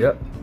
Yep.